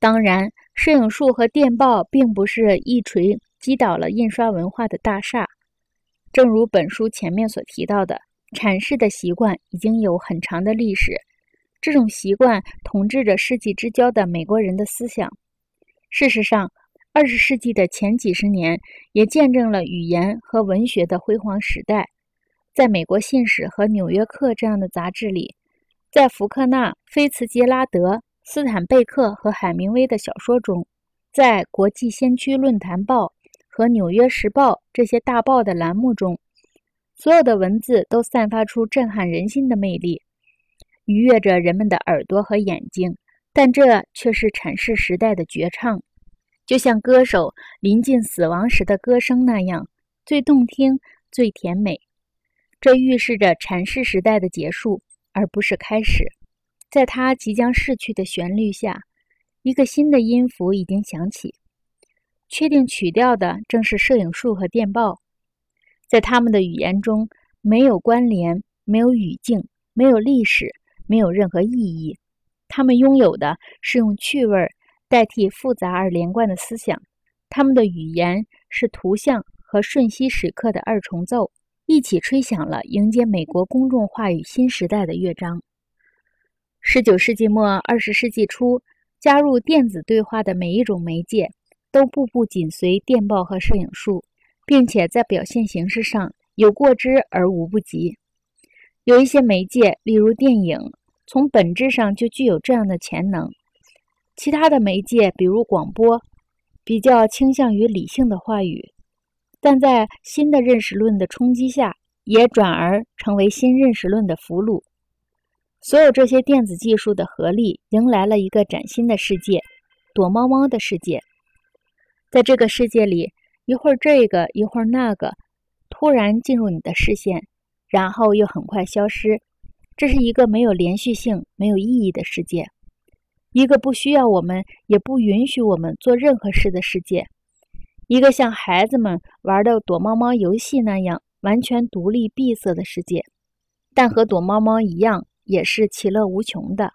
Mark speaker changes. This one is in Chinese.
Speaker 1: 当然，摄影术和电报并不是一锤击倒了印刷文化的大厦。正如本书前面所提到的，阐释的习惯已经有很长的历史。这种习惯统治着世纪之交的美国人的思想。事实上，二十世纪的前几十年也见证了语言和文学的辉煌时代。在美国《信使》和《纽约客》这样的杂志里，在福克纳、菲茨杰拉德、斯坦贝克和海明威的小说中，在《国际先驱论坛报》和《纽约时报》这些大报的栏目中，所有的文字都散发出震撼人心的魅力。愉悦着人们的耳朵和眼睛，但这却是阐释时代的绝唱，就像歌手临近死亡时的歌声那样，最动听、最甜美。这预示着阐释时代的结束，而不是开始。在他即将逝去的旋律下，一个新的音符已经响起。确定曲调的正是摄影术和电报，在他们的语言中没有关联，没有语境，没有历史。没有任何意义。他们拥有的是用趣味代替复杂而连贯的思想。他们的语言是图像和瞬息时刻的二重奏，一起吹响了迎接美国公众话语新时代的乐章。十九世纪末二十世纪初，加入电子对话的每一种媒介都步步紧随电报和摄影术，并且在表现形式上有过之而无不及。有一些媒介，例如电影。从本质上就具有这样的潜能。其他的媒介，比如广播，比较倾向于理性的话语，但在新的认识论的冲击下，也转而成为新认识论的俘虏。所有这些电子技术的合力，迎来了一个崭新的世界——躲猫猫的世界。在这个世界里，一会儿这个，一会儿那个，突然进入你的视线，然后又很快消失。这是一个没有连续性、没有意义的世界，一个不需要我们、也不允许我们做任何事的世界，一个像孩子们玩的躲猫猫游戏那样完全独立闭塞的世界，但和躲猫猫一样，也是其乐无穷的。